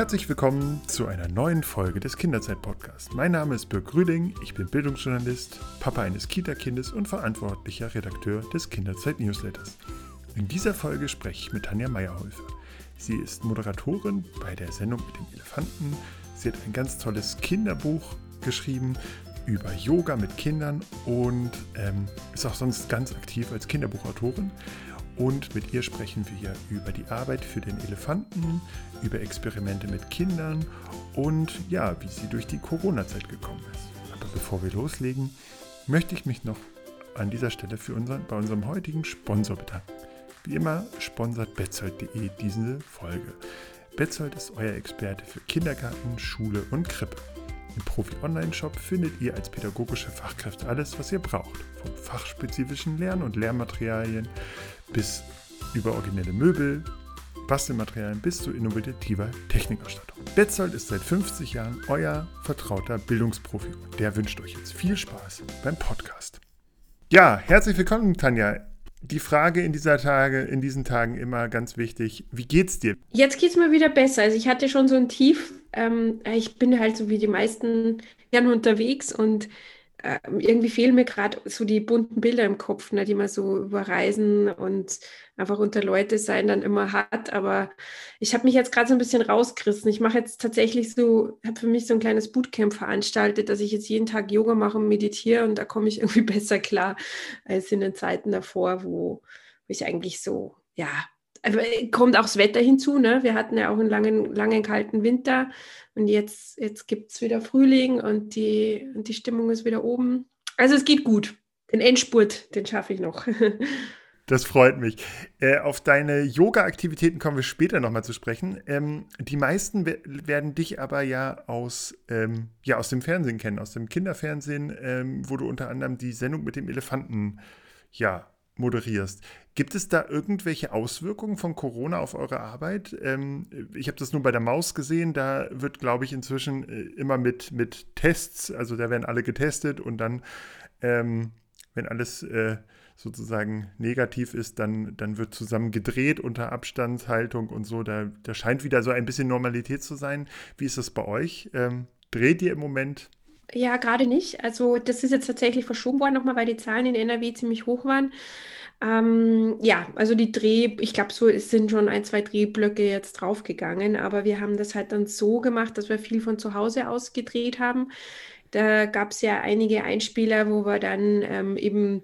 Herzlich willkommen zu einer neuen Folge des Kinderzeit-Podcasts. Mein Name ist Birk Rüding, ich bin Bildungsjournalist, Papa eines Kita-Kindes und verantwortlicher Redakteur des Kinderzeit-Newsletters. In dieser Folge spreche ich mit Tanja Meyerhäufer. Sie ist Moderatorin bei der Sendung mit dem Elefanten. Sie hat ein ganz tolles Kinderbuch geschrieben über Yoga mit Kindern und ähm, ist auch sonst ganz aktiv als Kinderbuchautorin. Und mit ihr sprechen wir über die Arbeit für den Elefanten, über Experimente mit Kindern und ja, wie sie durch die Corona-Zeit gekommen ist. Aber bevor wir loslegen, möchte ich mich noch an dieser Stelle für unseren, bei unserem heutigen Sponsor bedanken. Wie immer sponsert betzold.de diese Folge. Betzold ist euer Experte für Kindergarten, Schule und Krippe. Im Profi-Online-Shop findet ihr als pädagogische Fachkräfte alles, was ihr braucht. Vom fachspezifischen Lern- und Lehrmaterialien bis über originelle Möbel, Bastelmaterialien bis zu innovativer Technikausstattung. Betzold ist seit 50 Jahren euer vertrauter Bildungsprofi der wünscht euch jetzt viel Spaß beim Podcast. Ja, herzlich willkommen, Tanja. Die Frage in dieser Tage, in diesen Tagen immer ganz wichtig: Wie geht's dir? Jetzt geht's mir wieder besser. Also ich hatte schon so ein Tief. Ähm, ich bin halt so wie die meisten gerne unterwegs und irgendwie fehlen mir gerade so die bunten Bilder im Kopf, ne, die man so über Reisen und einfach unter Leute sein dann immer hat. Aber ich habe mich jetzt gerade so ein bisschen rausgerissen. Ich mache jetzt tatsächlich so, habe für mich so ein kleines Bootcamp veranstaltet, dass ich jetzt jeden Tag Yoga mache und meditiere und da komme ich irgendwie besser klar als in den Zeiten davor, wo, wo ich eigentlich so, ja, kommt auch das Wetter hinzu. Ne? Wir hatten ja auch einen langen, langen kalten Winter und jetzt, jetzt gibt es wieder Frühling und die, und die Stimmung ist wieder oben. Also es geht gut. Den Endspurt, den schaffe ich noch. Das freut mich. Äh, auf deine Yoga-Aktivitäten kommen wir später nochmal zu sprechen. Ähm, die meisten werden dich aber ja aus, ähm, ja aus dem Fernsehen kennen, aus dem Kinderfernsehen, ähm, wo du unter anderem die Sendung mit dem Elefanten ja, moderierst. Gibt es da irgendwelche Auswirkungen von Corona auf eure Arbeit? Ähm, ich habe das nur bei der Maus gesehen, da wird, glaube ich, inzwischen äh, immer mit, mit Tests, also da werden alle getestet und dann, ähm, wenn alles äh, sozusagen negativ ist, dann, dann wird zusammen gedreht unter Abstandshaltung und so. Da, da scheint wieder so ein bisschen Normalität zu sein. Wie ist das bei euch? Ähm, dreht ihr im Moment? Ja, gerade nicht. Also das ist jetzt tatsächlich verschoben worden nochmal, weil die Zahlen in NRW ziemlich hoch waren. Ähm, ja, also die Dreh, ich glaube, so es sind schon ein, zwei Drehblöcke jetzt draufgegangen, aber wir haben das halt dann so gemacht, dass wir viel von zu Hause aus gedreht haben. Da gab es ja einige Einspieler, wo wir dann ähm, eben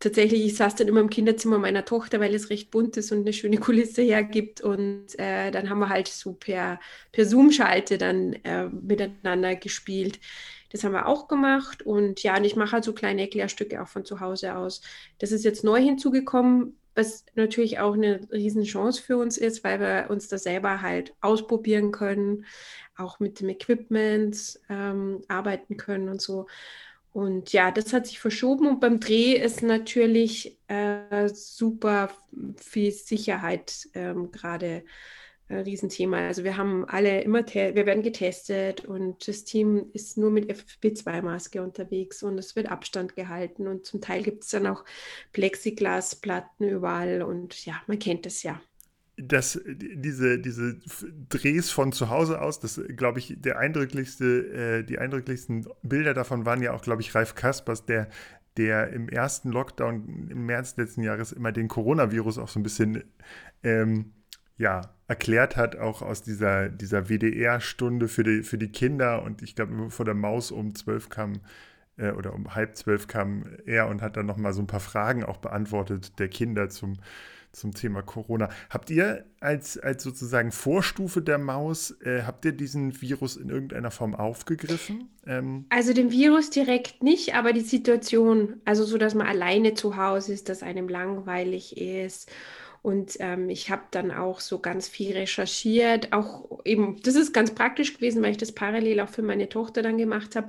tatsächlich, ich saß dann immer im Kinderzimmer meiner Tochter, weil es recht bunt ist und eine schöne Kulisse hergibt. Und äh, dann haben wir halt so per, per Zoom-Schalte dann äh, miteinander gespielt. Das haben wir auch gemacht. Und ja, und ich mache halt so kleine Erklärstücke auch von zu Hause aus. Das ist jetzt neu hinzugekommen, was natürlich auch eine Riesenchance für uns ist, weil wir uns da selber halt ausprobieren können, auch mit dem Equipment ähm, arbeiten können und so. Und ja, das hat sich verschoben und beim Dreh ist natürlich äh, super viel Sicherheit ähm, gerade ein Riesenthema. Also wir haben alle immer, wir werden getestet und das Team ist nur mit FFP2-Maske unterwegs und es wird Abstand gehalten und zum Teil gibt es dann auch Plexiglasplatten überall und ja, man kennt es ja das, diese, diese Drehs von zu Hause aus, das glaube ich, der eindrücklichste, äh, die eindrücklichsten Bilder davon waren ja auch, glaube ich, Ralf Kaspers, der, der im ersten Lockdown im März letzten Jahres immer den Coronavirus auch so ein bisschen ähm, ja, erklärt hat, auch aus dieser, dieser WDR-Stunde für die, für die Kinder. Und ich glaube, vor der Maus um zwölf kam äh, oder um halb zwölf kam er und hat dann nochmal so ein paar Fragen auch beantwortet der Kinder zum, zum Thema Corona. Habt ihr als, als sozusagen Vorstufe der Maus, äh, habt ihr diesen Virus in irgendeiner Form aufgegriffen? Ähm also den Virus direkt nicht, aber die Situation, also so, dass man alleine zu Hause ist, dass einem langweilig ist und ähm, ich habe dann auch so ganz viel recherchiert. Auch eben, das ist ganz praktisch gewesen, weil ich das parallel auch für meine Tochter dann gemacht habe.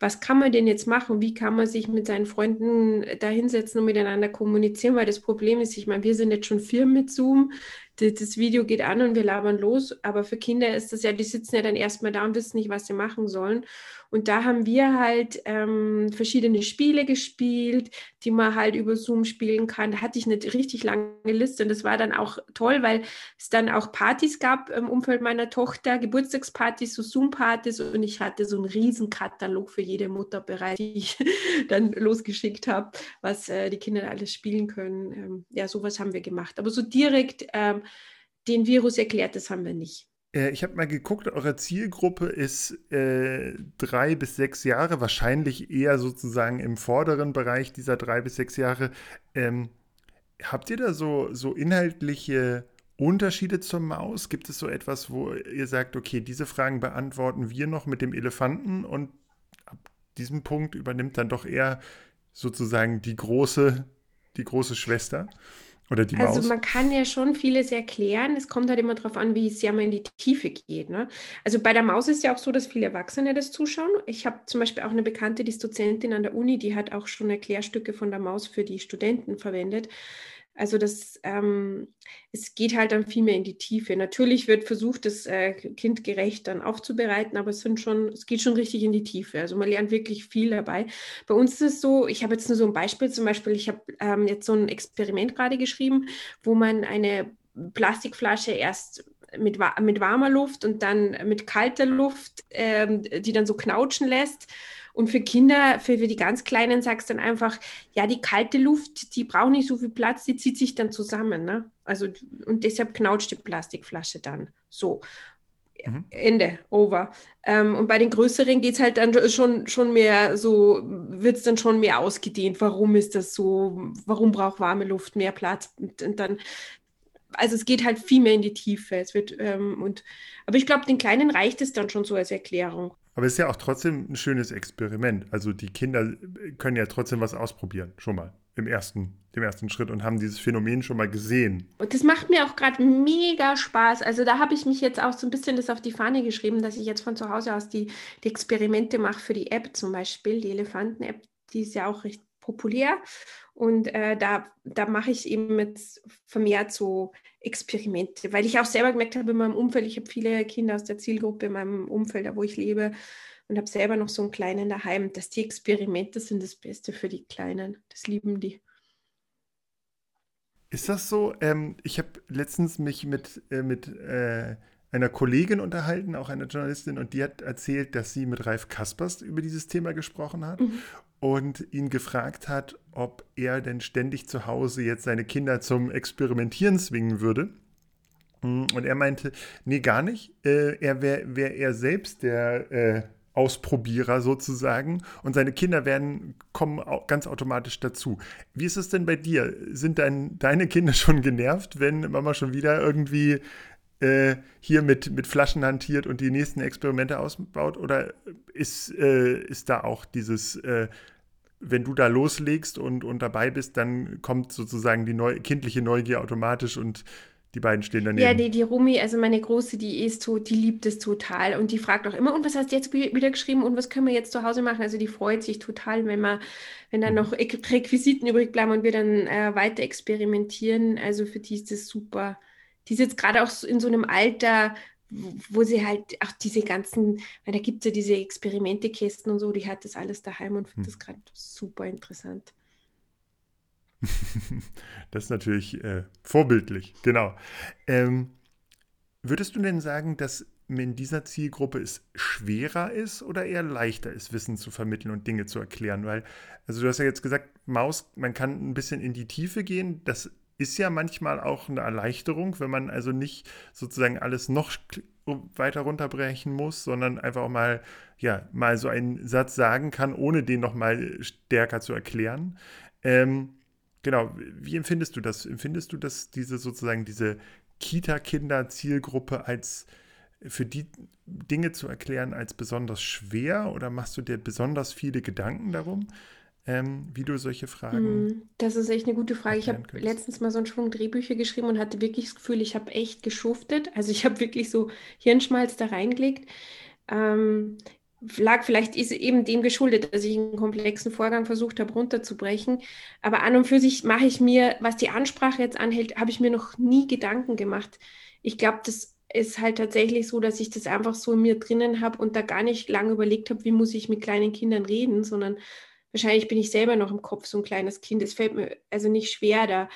Was kann man denn jetzt machen? Wie kann man sich mit seinen Freunden da hinsetzen und miteinander kommunizieren? Weil das Problem ist, ich meine, wir sind jetzt schon Firmen mit Zoom. Das Video geht an und wir labern los. Aber für Kinder ist das ja, die sitzen ja dann erstmal da und wissen nicht, was sie machen sollen. Und da haben wir halt ähm, verschiedene Spiele gespielt, die man halt über Zoom spielen kann. Da hatte ich eine richtig lange Liste und das war dann auch toll, weil es dann auch Partys gab im Umfeld meiner Tochter, Geburtstagspartys, so Zoom-Partys und ich hatte so einen riesen Katalog für jede Mutter bereit, die ich dann losgeschickt habe, was äh, die Kinder alles spielen können. Ähm, ja, sowas haben wir gemacht. Aber so direkt ähm, den Virus erklärt, das haben wir nicht. Äh, ich habe mal geguckt, eure Zielgruppe ist äh, drei bis sechs Jahre, wahrscheinlich eher sozusagen im vorderen Bereich dieser drei bis sechs Jahre. Ähm, habt ihr da so, so inhaltliche Unterschiede zur Maus? Gibt es so etwas, wo ihr sagt, okay, diese Fragen beantworten wir noch mit dem Elefanten und ab diesem Punkt übernimmt dann doch eher sozusagen die große, die große Schwester? Oder die Also Maus? man kann ja schon vieles erklären. Es kommt halt immer darauf an, wie sehr man in die Tiefe geht. Ne? Also bei der Maus ist ja auch so, dass viele Erwachsene das zuschauen. Ich habe zum Beispiel auch eine Bekannte, die ist Dozentin an der Uni, die hat auch schon Erklärstücke von der Maus für die Studenten verwendet. Also das, ähm, es geht halt dann viel mehr in die Tiefe. Natürlich wird versucht, das äh, kindgerecht dann aufzubereiten, aber es sind schon, es geht schon richtig in die Tiefe. Also man lernt wirklich viel dabei. Bei uns ist es so, ich habe jetzt nur so ein Beispiel, zum Beispiel, ich habe ähm, jetzt so ein Experiment gerade geschrieben, wo man eine Plastikflasche erst mit, mit warmer Luft und dann mit kalter Luft, ähm, die dann so knautschen lässt und für Kinder, für, für die ganz Kleinen sagst du dann einfach, ja, die kalte Luft, die braucht nicht so viel Platz, die zieht sich dann zusammen. Ne? Also, und deshalb knautscht die Plastikflasche dann. So. Mhm. Ende, over. Ähm, und bei den größeren geht es halt dann schon, schon mehr so, wird es dann schon mehr ausgedehnt. Warum ist das so? Warum braucht warme Luft mehr Platz? Und, und dann, also es geht halt viel mehr in die Tiefe. Es wird, ähm, und, aber ich glaube, den Kleinen reicht es dann schon so als Erklärung. Aber es ist ja auch trotzdem ein schönes Experiment. Also die Kinder können ja trotzdem was ausprobieren, schon mal im ersten, im ersten Schritt und haben dieses Phänomen schon mal gesehen. Und das macht mir auch gerade mega Spaß. Also da habe ich mich jetzt auch so ein bisschen das auf die Fahne geschrieben, dass ich jetzt von zu Hause aus die, die Experimente mache für die App zum Beispiel, die Elefanten-App, die ist ja auch recht populär. Und äh, da, da mache ich eben jetzt vermehrt so Experimente, weil ich auch selber gemerkt habe in meinem Umfeld, ich habe viele Kinder aus der Zielgruppe in meinem Umfeld, da wo ich lebe und habe selber noch so einen Kleinen daheim, dass die Experimente sind das Beste für die Kleinen. Das lieben die. Ist das so? Ähm, ich habe letztens mich mit, äh, mit äh, einer Kollegin unterhalten, auch einer Journalistin, und die hat erzählt, dass sie mit Ralf Kaspers über dieses Thema gesprochen hat. Mhm und ihn gefragt hat, ob er denn ständig zu Hause jetzt seine Kinder zum Experimentieren zwingen würde. Hm, und er meinte, nee, gar nicht. Äh, er wäre wär er selbst der äh, Ausprobierer sozusagen und seine Kinder werden kommen ganz automatisch dazu. Wie ist es denn bei dir? Sind dein, deine Kinder schon genervt, wenn Mama schon wieder irgendwie äh, hier mit, mit Flaschen hantiert und die nächsten Experimente ausbaut? Oder ist, äh, ist da auch dieses, äh, wenn du da loslegst und, und dabei bist, dann kommt sozusagen die neu, kindliche Neugier automatisch und die beiden stehen daneben. Ja, die, die Rumi, also meine Große, die ist so, die liebt es total und die fragt auch immer, und was hast du jetzt wieder geschrieben und was können wir jetzt zu Hause machen? Also die freut sich total, wenn man, wenn dann mhm. noch Requisiten übrig bleiben und wir dann äh, weiter experimentieren. Also für die ist das super die ist jetzt gerade auch in so einem Alter, wo sie halt auch diese ganzen, weil da gibt es ja diese Experimentekästen und so, die hat das alles daheim und findet hm. das gerade super interessant. das ist natürlich äh, vorbildlich, genau. Ähm, würdest du denn sagen, dass in dieser Zielgruppe es schwerer ist oder eher leichter ist, Wissen zu vermitteln und Dinge zu erklären? Weil, also du hast ja jetzt gesagt, Maus, man kann ein bisschen in die Tiefe gehen. Das ist ja manchmal auch eine Erleichterung, wenn man also nicht sozusagen alles noch weiter runterbrechen muss, sondern einfach auch mal, ja, mal so einen Satz sagen kann, ohne den nochmal stärker zu erklären. Ähm, genau, wie empfindest du das? Empfindest du das, diese sozusagen diese Kita-Kinder-Zielgruppe als für die Dinge zu erklären als besonders schwer oder machst du dir besonders viele Gedanken darum? Ähm, wie du solche Fragen. Hm, das ist echt eine gute Frage. Ich habe letztens mal so einen Schwung Drehbücher geschrieben und hatte wirklich das Gefühl, ich habe echt geschuftet. Also ich habe wirklich so Hirnschmalz da reingelegt. Ähm, lag vielleicht ist eben dem geschuldet, dass ich einen komplexen Vorgang versucht habe runterzubrechen. Aber an und für sich mache ich mir, was die Ansprache jetzt anhält, habe ich mir noch nie Gedanken gemacht. Ich glaube, das ist halt tatsächlich so, dass ich das einfach so in mir drinnen habe und da gar nicht lange überlegt habe, wie muss ich mit kleinen Kindern reden, sondern wahrscheinlich bin ich selber noch im Kopf so ein kleines Kind. Es fällt mir also nicht schwer, da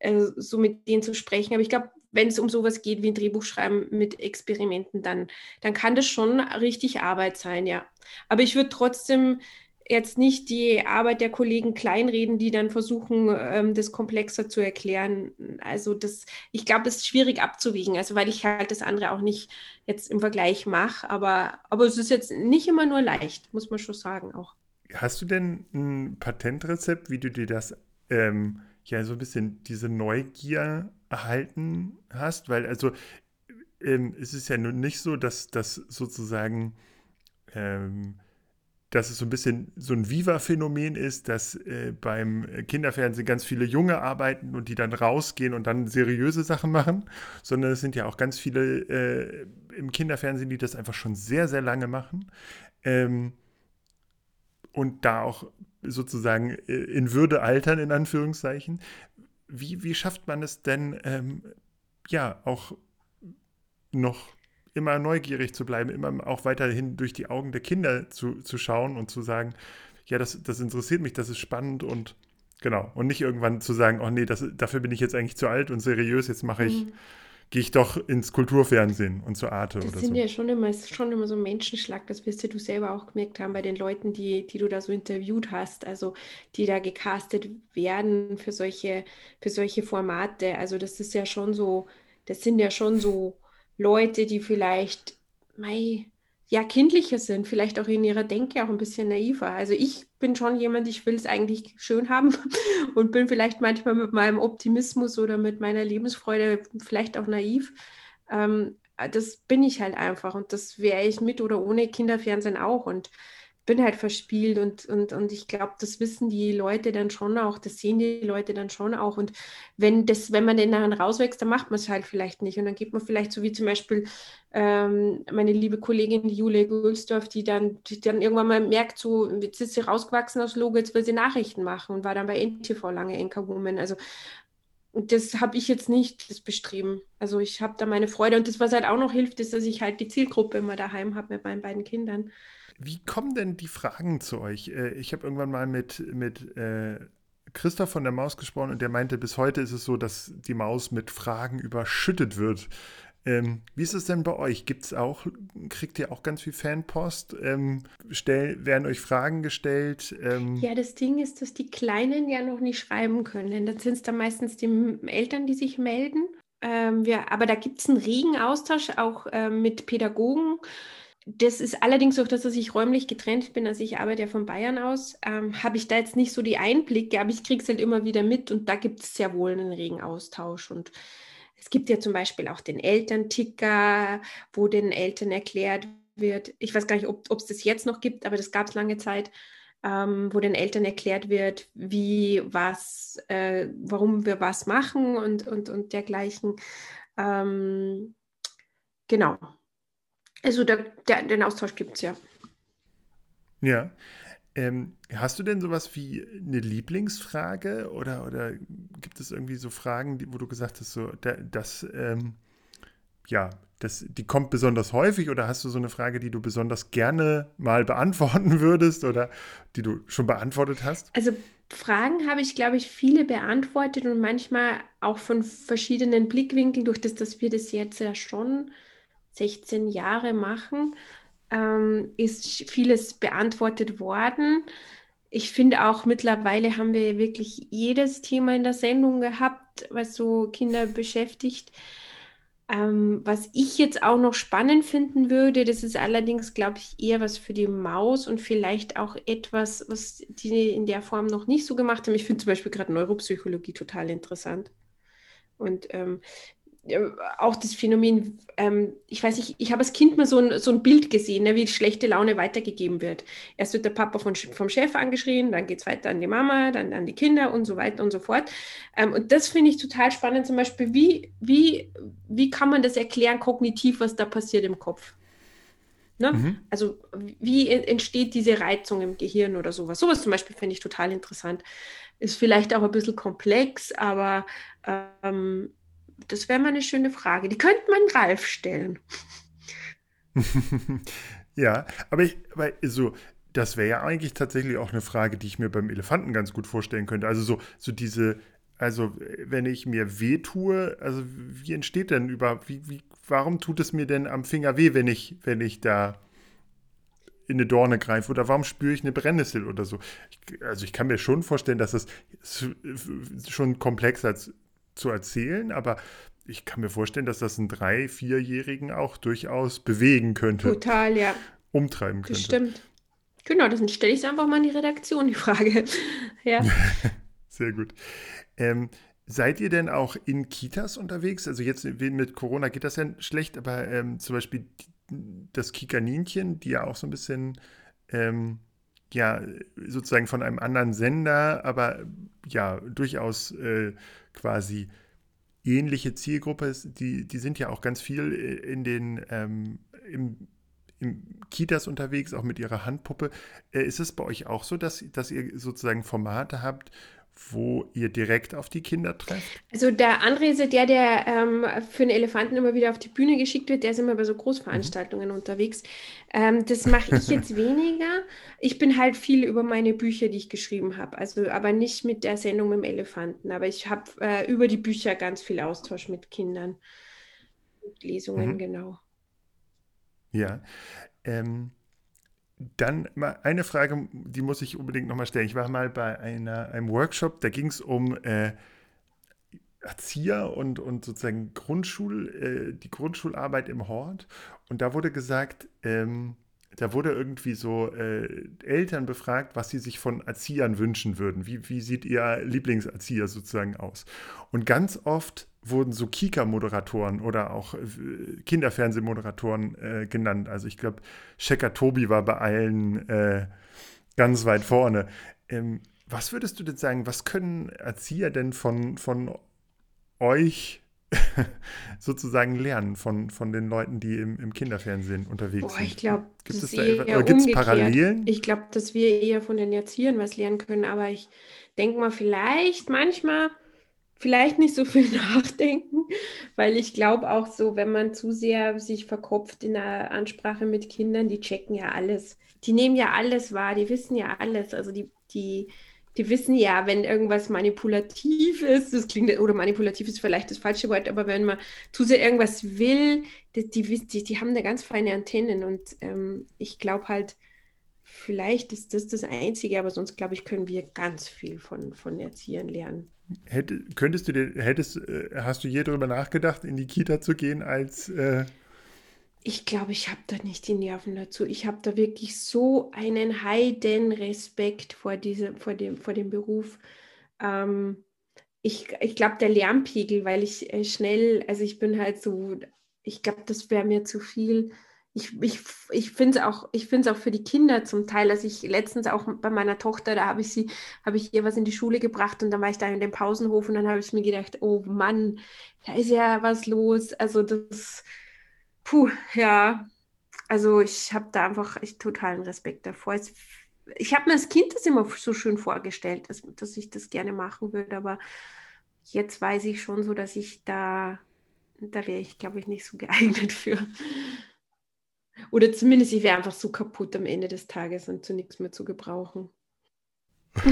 äh, so mit denen zu sprechen. Aber ich glaube, wenn es um sowas geht wie ein Drehbuch schreiben mit Experimenten, dann, dann kann das schon richtig Arbeit sein, ja. Aber ich würde trotzdem jetzt nicht die Arbeit der Kollegen kleinreden, die dann versuchen, ähm, das komplexer zu erklären. Also das, ich glaube, das ist schwierig abzuwiegen, also weil ich halt das andere auch nicht jetzt im Vergleich mache, aber, aber es ist jetzt nicht immer nur leicht, muss man schon sagen auch. Hast du denn ein Patentrezept, wie du dir das ähm, ja so ein bisschen diese Neugier erhalten hast? Weil also ähm, es ist ja nun nicht so, dass das sozusagen ähm, dass es so ein bisschen so ein Viva-Phänomen ist, dass äh, beim Kinderfernsehen ganz viele Junge arbeiten und die dann rausgehen und dann seriöse Sachen machen, sondern es sind ja auch ganz viele äh, im Kinderfernsehen, die das einfach schon sehr, sehr lange machen. Ähm, und da auch sozusagen äh, in Würde altern, in Anführungszeichen. Wie, wie schafft man es denn, ähm, ja, auch noch immer neugierig zu bleiben, immer auch weiterhin durch die Augen der Kinder zu, zu schauen und zu sagen, ja, das, das interessiert mich, das ist spannend und genau. Und nicht irgendwann zu sagen, oh nee, das, dafür bin ich jetzt eigentlich zu alt und seriös, jetzt mache ich, mhm. Gehe ich doch ins Kulturfernsehen und zur Arte das oder sind ja schon immer, schon immer so ein Menschenschlag, das wirst ja du selber auch gemerkt haben bei den Leuten, die, die du da so interviewt hast, also die da gecastet werden für solche, für solche Formate. Also das ist ja schon so, das sind ja schon so Leute, die vielleicht mei, ja kindlicher sind, vielleicht auch in ihrer Denke auch ein bisschen naiver. Also ich bin schon jemand, ich will es eigentlich schön haben und bin vielleicht manchmal mit meinem Optimismus oder mit meiner Lebensfreude vielleicht auch naiv. Ähm, das bin ich halt einfach und das wäre ich mit oder ohne Kinderfernsehen auch. Und bin halt verspielt und, und, und ich glaube, das wissen die Leute dann schon auch, das sehen die Leute dann schon auch. Und wenn das, wenn man den dann rauswächst, dann macht man es halt vielleicht nicht. Und dann geht man vielleicht so wie zum Beispiel ähm, meine liebe Kollegin Julia Gülsdorf, die dann, die dann irgendwann mal merkt, so, jetzt ist sie rausgewachsen aus Logo, jetzt will sie Nachrichten machen und war dann bei NTV lange Anchorwoman. Also das habe ich jetzt nicht das bestreben. Also ich habe da meine Freude und das, was halt auch noch hilft, ist, dass ich halt die Zielgruppe immer daheim habe mit meinen beiden Kindern. Wie kommen denn die Fragen zu euch? Äh, ich habe irgendwann mal mit, mit äh, Christoph von der Maus gesprochen und der meinte, bis heute ist es so, dass die Maus mit Fragen überschüttet wird. Ähm, wie ist es denn bei euch? Gibt's auch, kriegt ihr auch ganz viel Fanpost? Ähm, stell, werden euch Fragen gestellt? Ähm, ja, das Ding ist, dass die Kleinen ja noch nicht schreiben können. Denn dann sind es dann meistens die Eltern, die sich melden. Ähm, wir, aber da gibt es einen regen Austausch auch äh, mit Pädagogen das ist allerdings auch, dass ich räumlich getrennt bin. Also ich arbeite ja von Bayern aus. Ähm, habe ich da jetzt nicht so die Einblicke, aber ich kriege es halt immer wieder mit und da gibt es sehr wohl einen regen Austausch. Und es gibt ja zum Beispiel auch den Elternticker, wo den Eltern erklärt wird, ich weiß gar nicht, ob es das jetzt noch gibt, aber das gab es lange Zeit, ähm, wo den Eltern erklärt wird, wie, was, äh, warum wir was machen und, und, und dergleichen. Ähm, genau. Also der, der, den Austausch gibt es ja. Ja. Ähm, hast du denn sowas wie eine Lieblingsfrage oder, oder gibt es irgendwie so Fragen, die, wo du gesagt hast, so, das, ähm, ja, das, die kommt besonders häufig oder hast du so eine Frage, die du besonders gerne mal beantworten würdest oder die du schon beantwortet hast? Also Fragen habe ich, glaube ich, viele beantwortet und manchmal auch von verschiedenen Blickwinkeln, durch das, dass wir das jetzt ja schon 16 Jahre machen, ähm, ist vieles beantwortet worden. Ich finde auch mittlerweile haben wir wirklich jedes Thema in der Sendung gehabt, was so Kinder beschäftigt. Ähm, was ich jetzt auch noch spannend finden würde, das ist allerdings, glaube ich, eher was für die Maus und vielleicht auch etwas, was die in der Form noch nicht so gemacht haben. Ich finde zum Beispiel gerade Neuropsychologie total interessant. Und ähm, auch das Phänomen, ähm, ich weiß nicht, ich habe als Kind mal so ein, so ein Bild gesehen, ne, wie schlechte Laune weitergegeben wird. Erst wird der Papa von, vom Chef angeschrien, dann geht es weiter an die Mama, dann an die Kinder und so weiter und so fort. Ähm, und das finde ich total spannend, zum Beispiel, wie, wie, wie kann man das erklären kognitiv, was da passiert im Kopf? Ne? Mhm. Also wie entsteht diese Reizung im Gehirn oder sowas? Sowas zum Beispiel finde ich total interessant. Ist vielleicht auch ein bisschen komplex, aber ähm, das wäre mal eine schöne Frage. Die könnte man Ralf stellen. ja, aber ich, aber so, das wäre ja eigentlich tatsächlich auch eine Frage, die ich mir beim Elefanten ganz gut vorstellen könnte. Also so, so diese, also wenn ich mir weh tue, also wie entsteht denn über, wie, wie, warum tut es mir denn am Finger weh, wenn ich, wenn ich da in eine Dorne greife oder warum spüre ich eine Brennnessel oder so. Ich, also ich kann mir schon vorstellen, dass das schon komplex als zu erzählen, aber ich kann mir vorstellen, dass das einen drei-, vierjährigen auch durchaus bewegen könnte. Total, ja. Umtreiben könnte. Das stimmt. Genau, dann stelle ich es einfach mal in die Redaktion, die Frage. ja. Sehr gut. Ähm, seid ihr denn auch in Kitas unterwegs? Also jetzt mit Corona geht das ja schlecht, aber ähm, zum Beispiel das Kikaninchen, die ja auch so ein bisschen ähm, ja, sozusagen von einem anderen Sender, aber ja, durchaus äh, quasi ähnliche Zielgruppe, die, die sind ja auch ganz viel in den ähm, im, im Kitas unterwegs, auch mit ihrer Handpuppe. Äh, ist es bei euch auch so, dass, dass ihr sozusagen Formate habt, wo ihr direkt auf die Kinder trefft? Also der André ist der, der ähm, für den Elefanten immer wieder auf die Bühne geschickt wird. Der ist immer bei so Großveranstaltungen mhm. unterwegs. Ähm, das mache ich jetzt weniger. Ich bin halt viel über meine Bücher, die ich geschrieben habe. Also aber nicht mit der Sendung mit dem Elefanten. Aber ich habe äh, über die Bücher ganz viel Austausch mit Kindern. Mit Lesungen, mhm. genau. Ja. Ähm, dann mal eine Frage, die muss ich unbedingt nochmal stellen. Ich war mal bei einer, einem Workshop, da ging es um äh, Erzieher und, und sozusagen Grundschul, äh, die Grundschularbeit im Hort. Und da wurde gesagt, ähm, da wurde irgendwie so äh, Eltern befragt, was sie sich von Erziehern wünschen würden. Wie, wie sieht ihr Lieblingserzieher sozusagen aus? Und ganz oft wurden so Kika-Moderatoren oder auch äh, Kinderfernsehmoderatoren äh, genannt. Also ich glaube, Checker Tobi war bei allen äh, ganz weit vorne. Ähm, was würdest du denn sagen, was können Erzieher denn von, von euch sozusagen lernen, von, von den Leuten, die im, im Kinderfernsehen unterwegs Boah, sind? Ich glaube, gibt es da eher gibt es Parallelen? Ich glaube, dass wir eher von den Erziehern was lernen können, aber ich denke mal, vielleicht manchmal vielleicht nicht so viel nachdenken, weil ich glaube auch so, wenn man zu sehr sich verkopft in der Ansprache mit Kindern, die checken ja alles. Die nehmen ja alles wahr, die wissen ja alles. Also die, die, die wissen ja, wenn irgendwas manipulativ ist, das klingt, oder manipulativ ist vielleicht das falsche Wort, aber wenn man zu sehr irgendwas will, die, die, die, die haben da ganz feine Antennen und ähm, ich glaube halt, vielleicht ist das das Einzige, aber sonst glaube ich, können wir ganz viel von, von Erziehern lernen. Hätte, könntest du dir, hättest, äh, hast du je darüber nachgedacht, in die Kita zu gehen als äh ich glaube, ich habe da nicht die Nerven dazu. Ich habe da wirklich so einen heiden Respekt vor, diese, vor, dem, vor dem Beruf. Ähm, ich ich glaube, der Lärmpegel, weil ich äh, schnell, also ich bin halt so, ich glaube, das wäre mir zu viel ich, ich, ich finde es auch, auch für die Kinder zum Teil, dass ich letztens auch bei meiner Tochter, da habe ich sie, habe ich ihr was in die Schule gebracht und dann war ich da in dem Pausenhof und dann habe ich mir gedacht, oh Mann, da ist ja was los. Also das, puh, ja. Also ich habe da einfach echt totalen Respekt davor. Es, ich habe mir als Kind das immer so schön vorgestellt, dass, dass ich das gerne machen würde, aber jetzt weiß ich schon so, dass ich da, da wäre ich, glaube ich, nicht so geeignet für. Oder zumindest ich wäre einfach so kaputt am Ende des Tages und zu nichts mehr zu gebrauchen.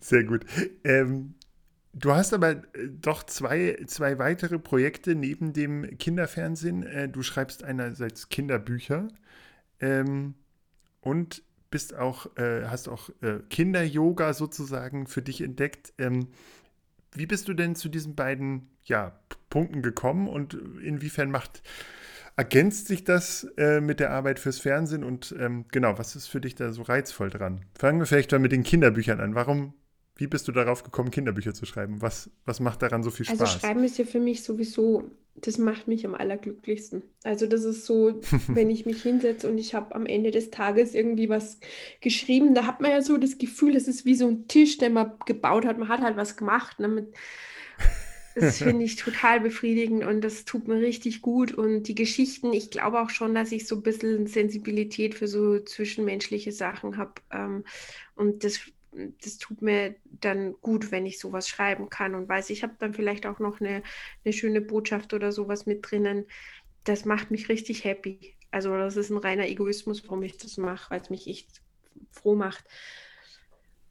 Sehr gut. Ähm, du hast aber äh, doch zwei, zwei weitere Projekte neben dem Kinderfernsehen. Äh, du schreibst einerseits Kinderbücher ähm, und bist auch, äh, hast auch äh, Kinder-Yoga sozusagen für dich entdeckt. Ähm, wie bist du denn zu diesen beiden ja, Punkten gekommen und inwiefern macht Ergänzt sich das äh, mit der Arbeit fürs Fernsehen und ähm, genau, was ist für dich da so reizvoll dran? Fangen wir vielleicht mal mit den Kinderbüchern an. Warum, wie bist du darauf gekommen, Kinderbücher zu schreiben? Was, was macht daran so viel also Spaß? Also Schreiben ist ja für mich sowieso, das macht mich am allerglücklichsten. Also das ist so, wenn ich mich hinsetze und ich habe am Ende des Tages irgendwie was geschrieben, da hat man ja so das Gefühl, es ist wie so ein Tisch, den man gebaut hat. Man hat halt was gemacht. Ne, mit, Das finde ich total befriedigend und das tut mir richtig gut. Und die Geschichten, ich glaube auch schon, dass ich so ein bisschen Sensibilität für so zwischenmenschliche Sachen habe. Ähm, und das, das tut mir dann gut, wenn ich sowas schreiben kann und weiß, ich habe dann vielleicht auch noch eine, eine schöne Botschaft oder sowas mit drinnen. Das macht mich richtig happy. Also das ist ein reiner Egoismus, warum ich das mache, weil es mich echt froh macht.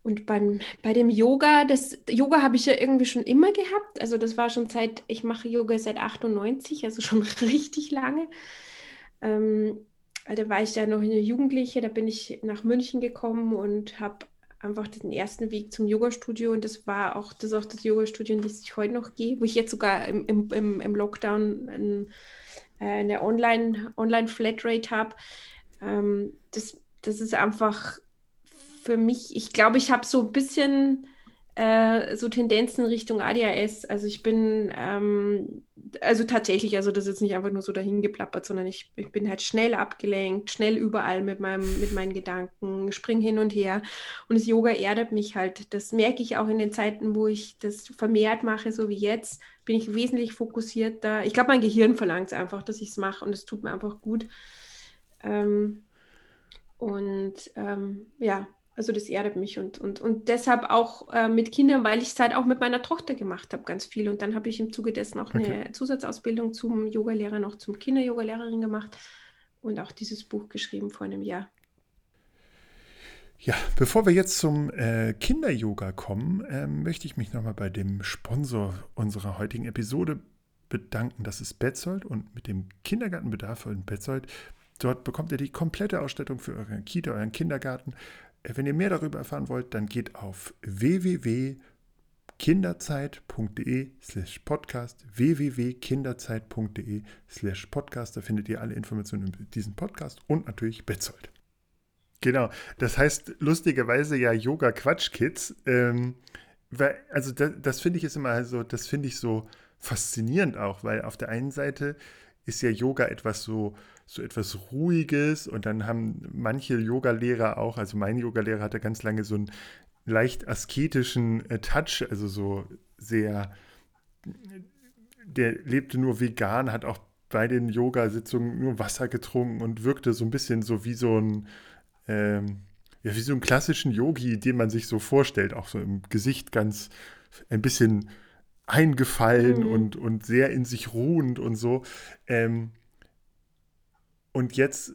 Und beim, bei dem Yoga, das Yoga habe ich ja irgendwie schon immer gehabt. Also das war schon seit, ich mache Yoga seit 98, also schon richtig lange. Ähm, da war ich ja noch eine Jugendliche, da bin ich nach München gekommen und habe einfach den ersten Weg zum Yoga-Studio und das war auch das, auch das Yoga-Studio, in das ich heute noch gehe, wo ich jetzt sogar im, im, im Lockdown ein, äh, eine Online-Flatrate Online habe. Ähm, das, das ist einfach für mich, ich glaube, ich habe so ein bisschen äh, so Tendenzen Richtung ADHS. Also ich bin, ähm, also tatsächlich, also das ist jetzt nicht einfach nur so dahingeplappert, sondern ich, ich bin halt schnell abgelenkt, schnell überall mit, meinem, mit meinen Gedanken, spring hin und her. Und das Yoga erdet mich halt. Das merke ich auch in den Zeiten, wo ich das vermehrt mache, so wie jetzt, bin ich wesentlich fokussierter. Ich glaube, mein Gehirn verlangt es einfach, dass ich es mache und es tut mir einfach gut. Ähm, und ähm, ja, also das erdet mich und, und, und deshalb auch äh, mit Kindern, weil ich es halt auch mit meiner Tochter gemacht habe, ganz viel. Und dann habe ich im Zuge dessen auch okay. eine Zusatzausbildung zum Yogalehrer, noch zum Kinder-Yoga-Lehrerin gemacht und auch dieses Buch geschrieben vor einem Jahr. Ja, bevor wir jetzt zum äh, Kinder-Yoga kommen, äh, möchte ich mich nochmal bei dem Sponsor unserer heutigen Episode bedanken. Das ist Betzold und mit dem Kindergartenbedarf in Betzold Dort bekommt ihr die komplette Ausstattung für euren Kita, euren Kindergarten. Wenn ihr mehr darüber erfahren wollt, dann geht auf www.kinderzeit.de slash podcast www.kinderzeit.de slash podcast. Da findet ihr alle Informationen über diesen Podcast und natürlich Betzold. Genau, das heißt lustigerweise ja Yoga Quatsch Kids. Ähm, weil, also das, das finde ich ist immer so, das finde ich so faszinierend auch, weil auf der einen Seite ist ja Yoga etwas so, so etwas Ruhiges und dann haben manche Yogalehrer auch, also mein Yogalehrer hatte ganz lange so einen leicht asketischen äh, Touch, also so sehr, der lebte nur vegan, hat auch bei den Yoga-Sitzungen nur Wasser getrunken und wirkte so ein bisschen so wie so ein, ähm, ja, wie so einen klassischen Yogi, den man sich so vorstellt, auch so im Gesicht ganz ein bisschen eingefallen mhm. und, und sehr in sich ruhend und so. Ähm, und jetzt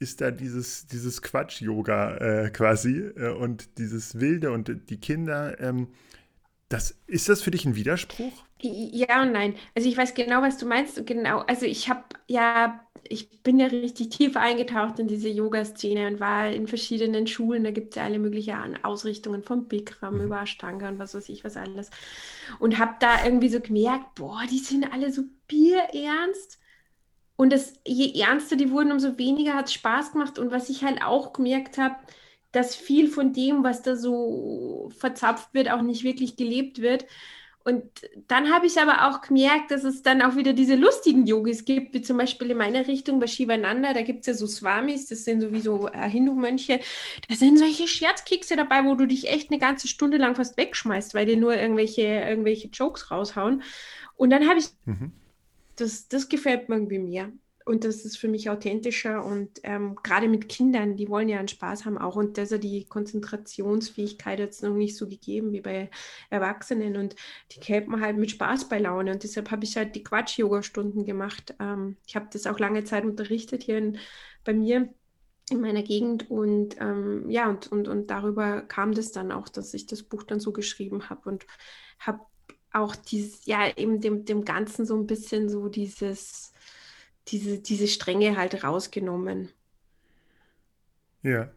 ist da dieses, dieses Quatsch-Yoga äh, quasi äh, und dieses Wilde und die Kinder. Ähm, das, ist das für dich ein Widerspruch? Ja und nein. Also ich weiß genau, was du meinst. Genau, also ich habe ja, ich bin ja richtig tief eingetaucht in diese Yoga-Szene und war in verschiedenen Schulen. Da gibt es ja alle möglichen Ausrichtungen vom Bikram mhm. über Ashtanga und was weiß ich was alles. Und habe da irgendwie so gemerkt, boah, die sind alle so bierernst. Und das, je ernster die wurden, umso weniger hat es Spaß gemacht. Und was ich halt auch gemerkt habe, dass viel von dem, was da so verzapft wird, auch nicht wirklich gelebt wird. Und dann habe ich aber auch gemerkt, dass es dann auch wieder diese lustigen Yogis gibt, wie zum Beispiel in meiner Richtung bei Shivananda, da gibt es ja so Swamis, das sind sowieso äh, Hindu-Mönche, da sind solche Scherzkekse dabei, wo du dich echt eine ganze Stunde lang fast wegschmeißt, weil die nur irgendwelche, irgendwelche Jokes raushauen. Und dann habe ich, mhm. Das, das gefällt mir irgendwie mehr. Und das ist für mich authentischer und ähm, gerade mit Kindern, die wollen ja einen Spaß haben auch. Und da ist ja die Konzentrationsfähigkeit jetzt noch nicht so gegeben wie bei Erwachsenen. Und die kennt man halt mit Spaß bei Laune. Und deshalb habe ich halt die Quatsch-Yoga-Stunden gemacht. Ähm, ich habe das auch lange Zeit unterrichtet hier in, bei mir in meiner Gegend. Und ähm, ja und, und, und darüber kam das dann auch, dass ich das Buch dann so geschrieben habe und habe auch dieses, ja eben dem, dem Ganzen so ein bisschen so dieses diese, diese Strenge halt rausgenommen. Ja.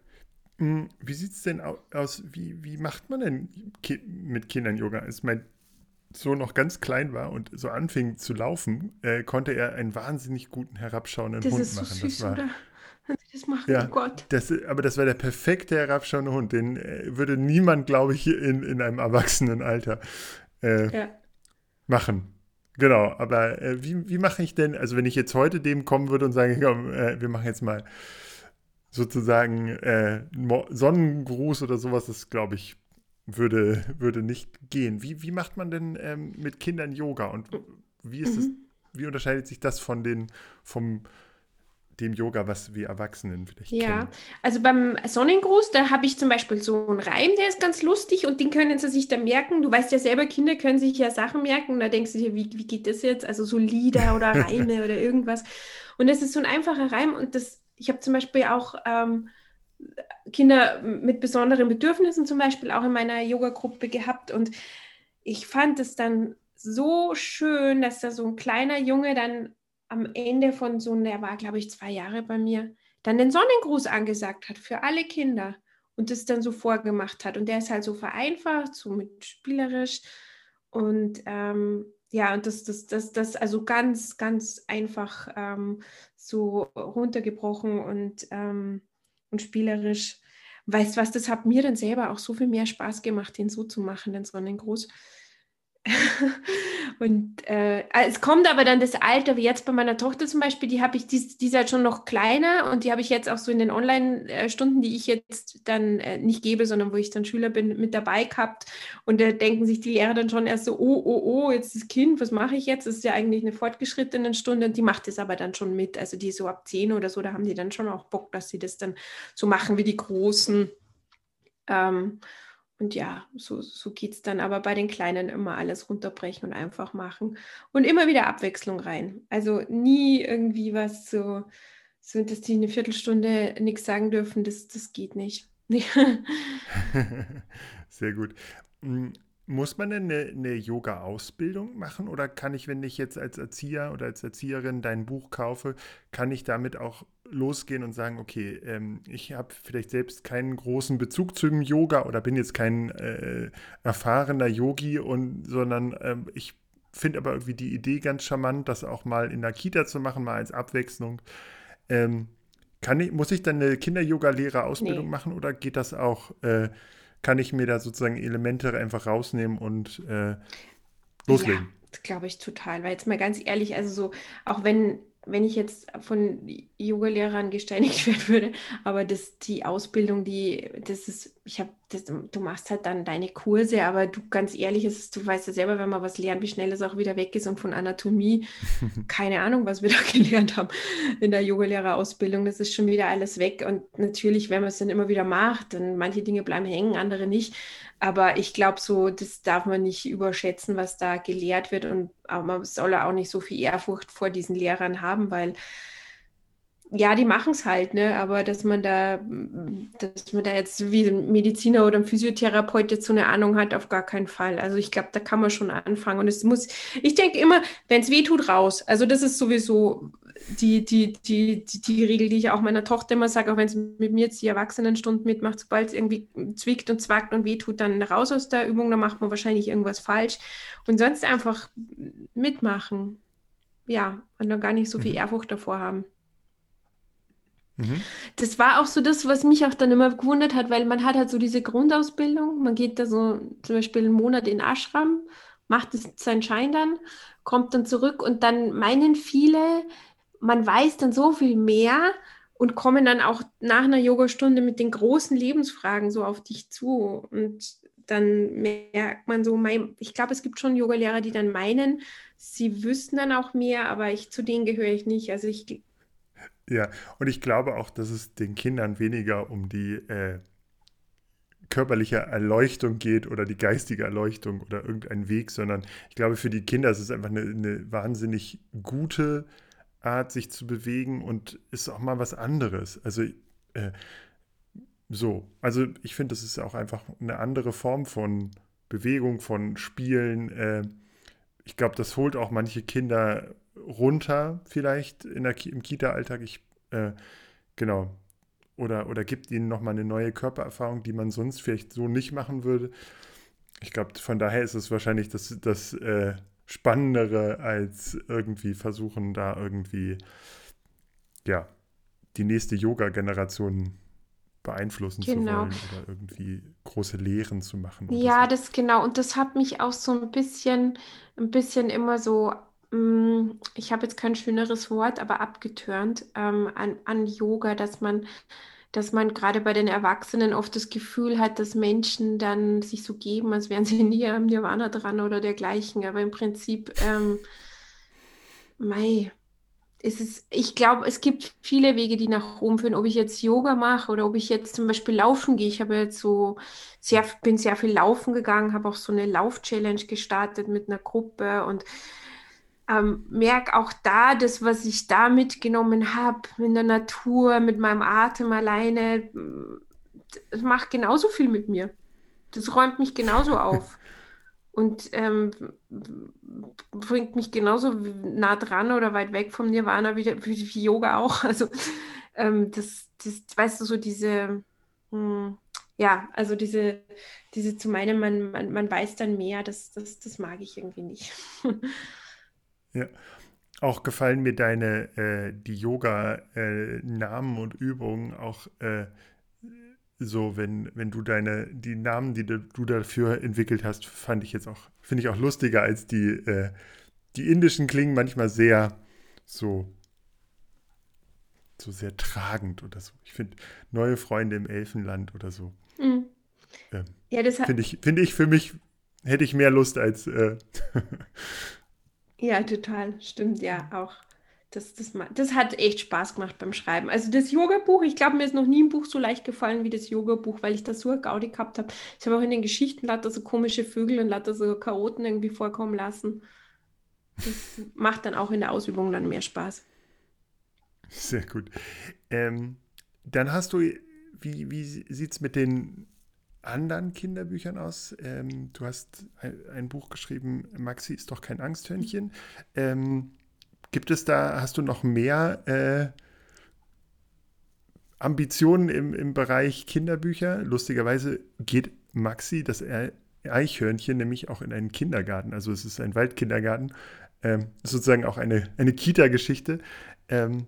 Hm, wie sieht es denn aus? Wie, wie macht man denn ki mit Kindern Yoga? Als mein Sohn noch ganz klein war und so anfing zu laufen, äh, konnte er einen wahnsinnig guten herabschauenden das Hund ist so machen. Süß, das war, oder? Das machen, ja, oh Gott. Das, aber das war der perfekte herabschauende Hund. Den äh, würde niemand, glaube ich, in, in einem Erwachsenenalter äh, ja. machen. Genau, aber äh, wie, wie mache ich denn, also wenn ich jetzt heute dem kommen würde und sage, komm, äh, wir machen jetzt mal sozusagen äh, Sonnengruß oder sowas, das glaube ich, würde, würde nicht gehen. Wie, wie macht man denn ähm, mit Kindern Yoga und wie ist es, Mhm. wie unterscheidet sich das von den, vom, dem Yoga, was wir Erwachsenen vielleicht Ja, kennen? also beim Sonnengruß, da habe ich zum Beispiel so einen Reim, der ist ganz lustig und den können sie sich dann merken. Du weißt ja selber, Kinder können sich ja Sachen merken und da denkst du dir, wie, wie geht das jetzt? Also so Lieder oder Reime oder irgendwas. Und das ist so ein einfacher Reim und das, ich habe zum Beispiel auch ähm, Kinder mit besonderen Bedürfnissen zum Beispiel auch in meiner Yoga-Gruppe gehabt und ich fand es dann so schön, dass da so ein kleiner Junge dann am Ende von so, der war glaube ich zwei Jahre bei mir, dann den Sonnengruß angesagt hat für alle Kinder und das dann so vorgemacht hat. Und der ist halt so vereinfacht, so mit spielerisch und ähm, ja, und das, das, das, das also ganz, ganz einfach ähm, so runtergebrochen und, ähm, und spielerisch. Weißt was, das hat mir dann selber auch so viel mehr Spaß gemacht, den so zu machen, den Sonnengruß. Und äh, es kommt aber dann das Alter, wie jetzt bei meiner Tochter zum Beispiel, die habe ich, die, die ist halt schon noch kleiner und die habe ich jetzt auch so in den Online-Stunden, die ich jetzt dann äh, nicht gebe, sondern wo ich dann Schüler bin, mit dabei gehabt. Und da denken sich die Lehrer dann schon erst so, oh, oh, oh, jetzt das Kind, was mache ich jetzt? Das ist ja eigentlich eine fortgeschrittene Stunde und die macht es aber dann schon mit. Also die so ab 10 oder so, da haben die dann schon auch Bock, dass sie das dann so machen wie die Großen. Ähm, und ja, so, so geht es dann aber bei den Kleinen immer alles runterbrechen und einfach machen. Und immer wieder Abwechslung rein. Also nie irgendwie was so, so dass die eine Viertelstunde nichts sagen dürfen, das, das geht nicht. Sehr gut. Mm, Muss man denn eine, eine Yoga-Ausbildung machen oder kann ich, wenn ich jetzt als Erzieher oder als Erzieherin dein Buch kaufe, kann ich damit auch losgehen und sagen, okay, ähm, ich habe vielleicht selbst keinen großen Bezug zum Yoga oder bin jetzt kein äh, erfahrener Yogi und sondern ähm, ich finde aber irgendwie die Idee ganz charmant, das auch mal in der Kita zu machen, mal als Abwechslung. Ähm, kann ich, muss ich dann eine Kinder-Yoga-Lehrer-Ausbildung Nee. machen oder geht das auch? Äh, kann ich mir da sozusagen Elemente einfach rausnehmen und äh, Ja, loslegen? das glaube ich total. Weil jetzt mal ganz ehrlich, also so, auch wenn, wenn ich jetzt von Yogalehrern gesteinigt werden würde, aber das, die Ausbildung, die, das ist, ich habe, das, du machst halt dann deine Kurse, aber du ganz ehrlich, es ist, du weißt ja selber, wenn man was lernt, wie schnell es auch wieder weg ist und von Anatomie, keine Ahnung, was wir da gelernt haben in der Yogalehrerausbildung, das ist schon wieder alles weg und natürlich, wenn man es dann immer wieder macht, dann manche Dinge bleiben hängen, andere nicht. Aber ich glaube, so, das darf man nicht überschätzen, was da gelehrt wird. Und man soll auch nicht so viel Ehrfurcht vor diesen Lehrern haben, weil ja, die machen es halt, ne? Aber dass man da, dass man da jetzt wie ein Mediziner oder ein Physiotherapeut jetzt so eine Ahnung hat, auf gar keinen Fall. Also ich glaube, da kann man schon anfangen. Und es muss, ich denke immer, wenn es weh tut, raus. Also das ist sowieso die, die, die, die, die Regel, die ich auch meiner Tochter immer sage, auch wenn sie mit mir jetzt die Erwachsenenstunden mitmacht, sobald es irgendwie zwickt und zwackt und weh tut, dann raus aus der Übung, dann macht man wahrscheinlich irgendwas falsch. Und sonst einfach mitmachen. Ja, und dann gar nicht so viel Mhm. Ehrfurcht davor haben. Mhm. Das war auch so das, was mich auch dann immer gewundert hat, weil man hat halt so diese Grundausbildung, man geht da so zum Beispiel einen Monat in Ashram, macht seinen Schein dann, kommt dann zurück und dann meinen viele, man weiß dann so viel mehr und kommen dann auch nach einer Yogastunde mit den großen Lebensfragen so auf dich zu und dann merkt man so, mein, ich glaube, es gibt schon Yogalehrer, die dann meinen, sie wüssten dann auch mehr, aber ich zu denen gehöre ich nicht. Also ich, Ja, und ich glaube auch, dass es den Kindern weniger um die äh, körperliche Erleuchtung geht oder die geistige Erleuchtung oder irgendein Weg, sondern ich glaube, für die Kinder ist es einfach eine, eine wahnsinnig gute Art, sich zu bewegen und ist auch mal was anderes. Also äh, so, also ich finde, das ist auch einfach eine andere Form von Bewegung, von Spielen. Äh, ich glaube, das holt auch manche Kinder runter, vielleicht in der, Ki- im Kita-Alltag. Ich, äh, genau. Oder, oder gibt ihnen nochmal eine neue Körpererfahrung, die man sonst vielleicht so nicht machen würde. Ich glaube, von daher ist es wahrscheinlich das, das äh, Spannendere, als irgendwie versuchen, da irgendwie, ja, die nächste Yoga-Generation beeinflussen zu genau. wollen oder irgendwie große Lehren zu machen Ja, so. das genau. Und das hat mich auch so ein bisschen, ein bisschen immer so, ich habe jetzt kein schöneres Wort, aber abgetürnt ähm, an, an Yoga, dass man, dass man gerade bei den Erwachsenen oft das Gefühl hat, dass Menschen dann sich so geben, als wären sie nie am Nirvana dran oder dergleichen. Aber im Prinzip, ähm, mei, es, ich glaube, es gibt viele Wege, die nach Rom führen. Ob ich jetzt Yoga mache oder ob ich jetzt zum Beispiel laufen gehe. Ich habe jetzt so sehr, bin sehr viel laufen gegangen, habe auch so eine Lauf-Challenge gestartet mit einer Gruppe und ähm, merke auch da, das, was ich da mitgenommen habe, in der Natur, mit meinem Atem alleine, das macht genauso viel mit mir. Das räumt mich genauso auf und ähm, bringt mich genauso nah dran oder weit weg vom Nirvana wie, wie, wie Yoga auch. Also ähm, das, das, weißt du, so diese, hm, ja, also diese, diese zu meinem, man, man, man weiß dann mehr, das, das, das mag ich irgendwie nicht. Ja. Auch gefallen mir deine, äh, die Yoga-Namen äh, und Übungen auch äh, so, wenn, wenn du deine, die Namen, die du, du dafür entwickelt hast, fand ich jetzt auch, finde ich auch lustiger als die, äh, die indischen klingen manchmal sehr so, so sehr tragend oder so. Ich finde neue Freunde im Elfenland oder so. Mhm. Ähm, ja, das finde ich, finde ich für mich, hätte ich mehr Lust als äh, Ja, total. Stimmt, ja, auch. Das, das, das hat echt Spaß gemacht beim Schreiben. Also das Yoga-Buch, ich glaube, mir ist noch nie ein Buch so leicht gefallen wie das Yoga-Buch, weil ich da so eine Gaudi gehabt habe. Ich habe auch in den Geschichten lauter so komische Vögel und lauter so Chaoten irgendwie vorkommen lassen. Das macht dann auch in der Ausübung dann mehr Spaß. Sehr gut. Ähm, dann hast du, wie, wie sieht es mit den anderen Kinderbüchern aus? Ähm, du hast ein, Buch geschrieben, Maxi ist doch kein Angsthörnchen. Ähm, gibt es da, hast du noch mehr äh, Ambitionen im, im Bereich Kinderbücher? Lustigerweise geht Maxi, das Eichhörnchen, nämlich auch in einen Kindergarten. Also es ist ein Waldkindergarten. Ähm, sozusagen auch eine, eine Kita-Geschichte. Ähm,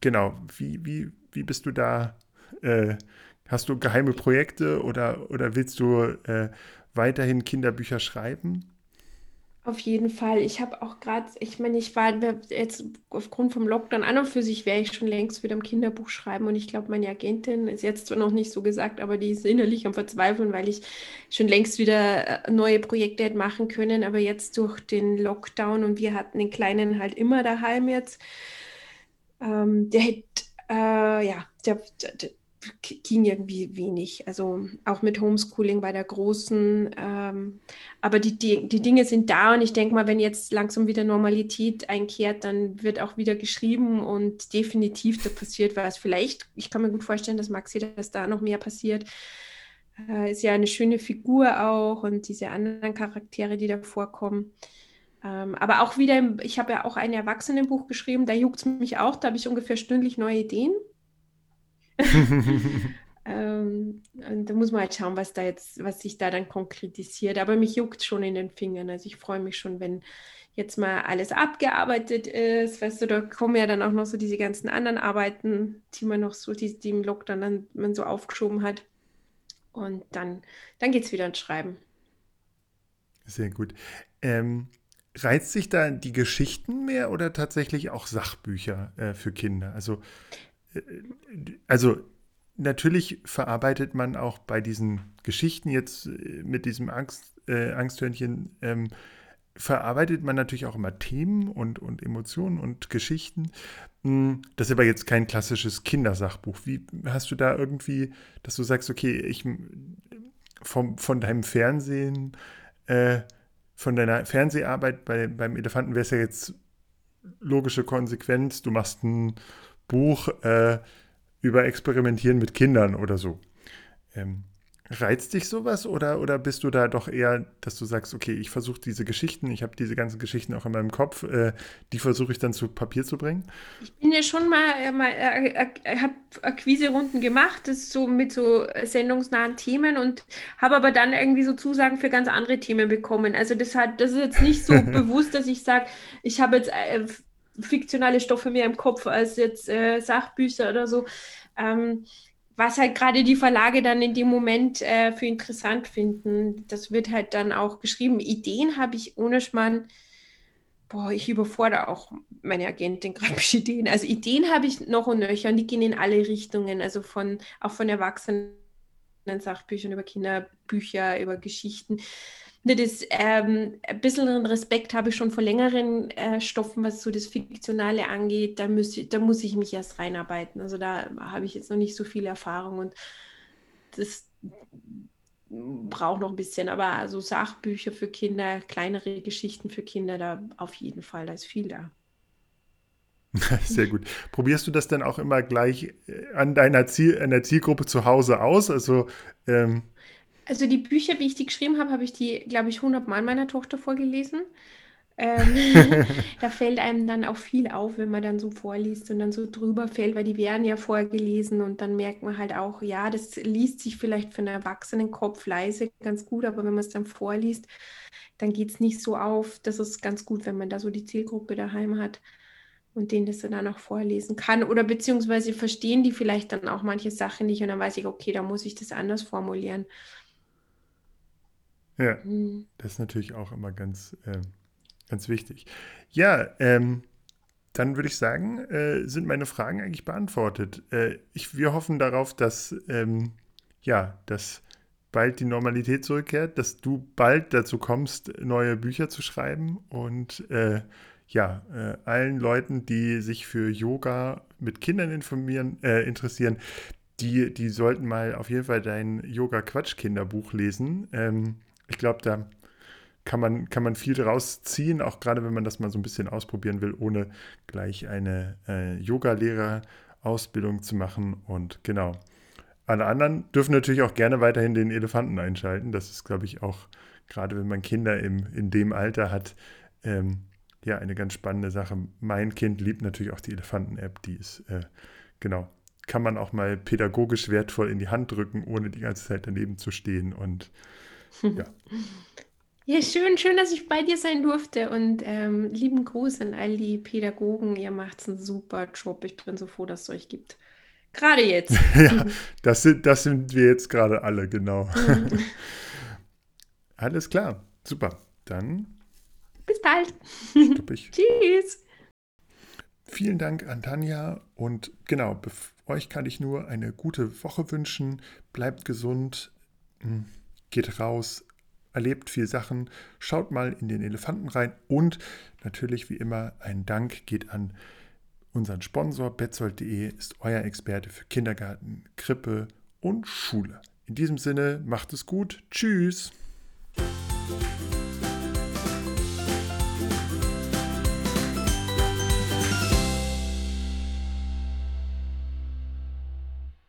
genau, wie, wie, wie bist du da äh, Hast du geheime Projekte oder, oder willst du äh, weiterhin Kinderbücher schreiben? Auf jeden Fall. Ich habe auch gerade, ich meine, ich war jetzt aufgrund vom Lockdown an und für sich wäre ich schon längst wieder im Kinderbuch schreiben und ich glaube, meine Agentin ist jetzt zwar noch nicht so gesagt, aber die ist innerlich am Verzweifeln, weil ich schon längst wieder äh, neue Projekte hätte machen können, aber jetzt durch den Lockdown und wir hatten den Kleinen halt immer daheim jetzt, ähm, der hätte, äh, ja, der, der ging irgendwie wenig. Also auch mit Homeschooling bei der Großen. Ähm, aber die, die, Dinge sind da und ich denke mal, wenn jetzt langsam wieder Normalität einkehrt, dann wird auch wieder geschrieben und definitiv da passiert was. Vielleicht, ich kann mir gut vorstellen, dass Maxi, dass da noch mehr passiert. Äh, ist ja eine schöne Figur auch und diese anderen Charaktere, die da vorkommen. Ähm, aber auch wieder, ich habe ja auch ein Erwachsenenbuch geschrieben, da juckt es mich auch, da habe ich ungefähr stündlich neue Ideen. ähm, und da muss man halt schauen, was da jetzt, was sich da dann konkretisiert. Aber mich juckt schon in den Fingern. Also ich freue mich schon, wenn jetzt mal alles abgearbeitet ist. Weißt du, da kommen ja dann auch noch so diese ganzen anderen Arbeiten, die man noch so, die, die im Lockdown dann man so aufgeschoben hat. Und dann, dann geht es wieder ins Schreiben. Sehr gut. Ähm, reizt sich da die Geschichten mehr oder tatsächlich auch Sachbücher äh, für Kinder? Also also natürlich verarbeitet man auch bei diesen Geschichten jetzt äh, mit diesem Angst, äh, Angsthörnchen, ähm, verarbeitet man natürlich auch immer Themen und, und Emotionen und Geschichten. Hm, das ist aber jetzt kein klassisches Kindersachbuch. Wie hast du da irgendwie, dass du sagst, okay, ich vom, von deinem Fernsehen, äh, von deiner Fernseharbeit bei, beim Elefanten wäre es ja jetzt logische Konsequenz, du machst ein Buch äh, über Experimentieren mit Kindern oder so. Ähm, reizt dich sowas oder, oder bist du da doch eher, dass du sagst, okay, ich versuche diese Geschichten, ich habe diese ganzen Geschichten auch in meinem Kopf, äh, die versuche ich dann zu Papier zu bringen? Ich bin ja schon mal, äh, mal äh, äh habe Akquise-Runden gemacht, das so mit so sendungsnahen Themen und habe aber dann irgendwie so Zusagen für ganz andere Themen bekommen. Also das hat, das ist jetzt nicht so bewusst, dass ich sage, ich habe jetzt äh, fiktionale Stoffe mehr im Kopf als jetzt äh, Sachbücher oder so. Ähm, was halt gerade die Verlage dann in dem Moment äh, für interessant finden. Das wird halt dann auch geschrieben. Ideen habe ich ohne Schmarrn boah, ich überfordere auch meine Agentin gerade mit Ideen. Also Ideen habe ich noch und nöcher und die gehen in alle Richtungen, also von auch von Erwachsenen Sachbüchern über Kinderbücher, über Geschichten. Das, ähm, ein bisschen Respekt habe ich schon vor längeren äh, Stoffen, was so das Fiktionale angeht. Da, müß, da muss ich mich erst reinarbeiten. Also da habe ich jetzt noch nicht so viel Erfahrung und das braucht noch ein bisschen. Aber also Sachbücher für Kinder, kleinere Geschichten für Kinder, da auf jeden Fall, da ist viel da. Sehr gut. Probierst du das dann auch immer gleich äh, an deiner Ziel, an Zielgruppe zu Hause aus? Also, ähm also die Bücher, wie ich die geschrieben habe, habe ich die, glaube ich, 100 Mal meiner Tochter vorgelesen. Ähm, da fällt einem dann auch viel auf, wenn man dann so vorliest und dann so drüber fällt, weil die werden ja vorgelesen und dann merkt man halt auch, ja, das liest sich vielleicht für einen erwachsenen Kopf leise ganz gut, aber wenn man es dann vorliest, dann geht es nicht so auf. Das ist ganz gut, wenn man da so die Zielgruppe daheim hat und denen das dann auch vorlesen kann. Oder beziehungsweise verstehen die vielleicht dann auch manche Sachen nicht und dann weiß ich, okay, da muss ich das anders formulieren. Ja, mhm. das ist natürlich auch immer ganz, äh, ganz wichtig. Ja, ähm, dann würde ich sagen, äh, sind meine Fragen eigentlich beantwortet. Äh, ich, wir hoffen darauf, dass, ähm, ja, dass bald die Normalität zurückkehrt, dass du bald dazu kommst, neue Bücher zu schreiben und äh, ja, äh, allen Leuten, die sich für Yoga mit Kindern informieren, äh, interessieren, die, die sollten mal auf jeden Fall dein Yoga-Quatsch-Kinderbuch lesen. Ähm, ich glaube, da kann man, kann man viel draus ziehen, auch gerade wenn man das mal so ein bisschen ausprobieren will, ohne gleich eine äh, Yoga-Lehrer-Ausbildung zu machen. Und genau. Alle anderen dürfen natürlich auch gerne weiterhin den Elefanten einschalten. Das ist, glaube ich, auch, gerade wenn man Kinder im, in dem Alter hat, ähm, ja, eine ganz spannende Sache. Mein Kind liebt natürlich auch die Elefanten-App, die ist, äh, genau, kann man auch mal pädagogisch wertvoll in die Hand drücken, ohne die ganze Zeit daneben zu stehen. Und ja. Ja, schön, schön, dass ich bei dir sein durfte und ähm, lieben Gruß an all die Pädagogen. Ihr macht einen super Job. Ich bin so froh, dass es euch gibt. Gerade jetzt. ja, das sind, das sind wir jetzt gerade alle, genau. Alles klar, super. Dann bis bald. Tschüss. Vielen Dank an Tanja und genau, euch kann ich nur eine gute Woche wünschen. Bleibt gesund, hm, geht raus, erlebt viel Sachen, schaut mal in den Elefanten rein und natürlich wie immer ein Dank geht an unseren Sponsor betzold.de ist euer Experte für Kindergarten, Krippe und Schule. In diesem Sinne, macht es gut. Tschüss.